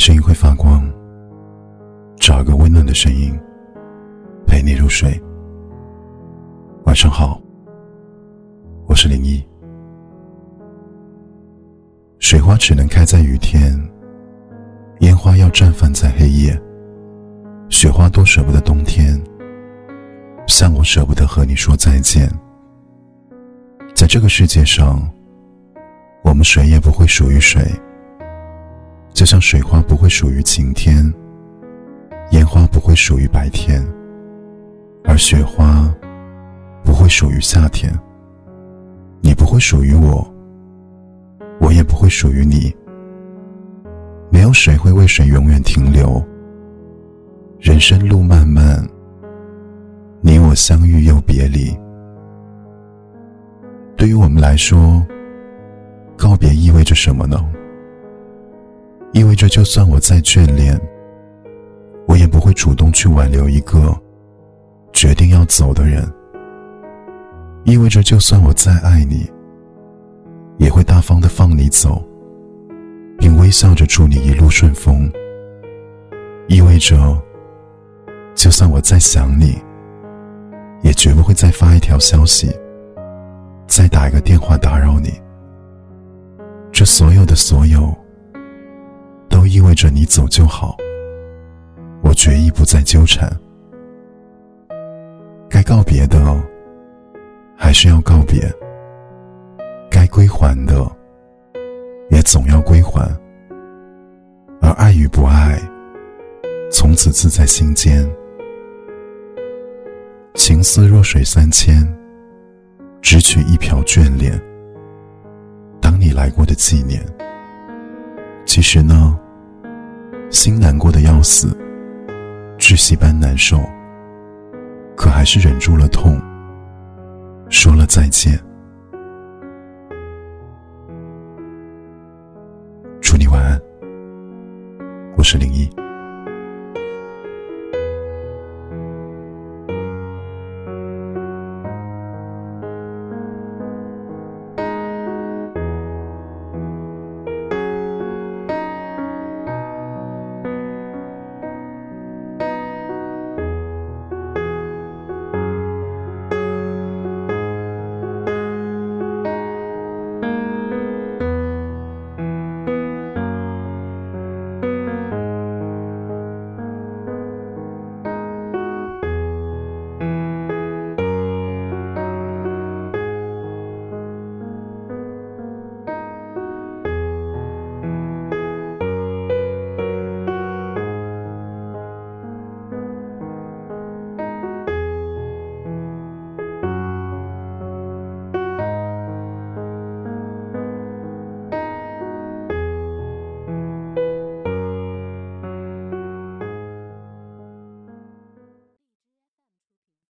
声音会发光，找一个温暖的声音陪你入睡。晚上好，我是林一。水花只能开在雨天，烟花要绽放在黑夜。雪花多舍不得冬天，像我舍不得和你说再见。在这个世界上，我们谁也不会属于谁。就像水花不会属于晴天，烟花不会属于白天，而雪花不会属于夏天。你不会属于我，我也不会属于你。没有谁会为谁永远停留。人生路漫漫，你我相遇又别离。对于我们来说，告别意味着什么呢？意味着，就算我再眷恋，我也不会主动去挽留一个决定要走的人。意味着，就算我再爱你，也会大方的放你走，并微笑着祝你一路顺风。意味着，就算我再想你，也绝不会再发一条消息，再打一个电话打扰你。这所有的所有。都意味着你走就好，我决意不再纠缠。该告别的还是要告别，该归还的也总要归还。而爱与不爱，从此自在心间。情丝若水三千，只取一瓢眷恋。当你来过的纪念。其实呢。心难过的要死，窒息般难受，可还是忍住了痛，说了再见。祝你晚安，我是林一。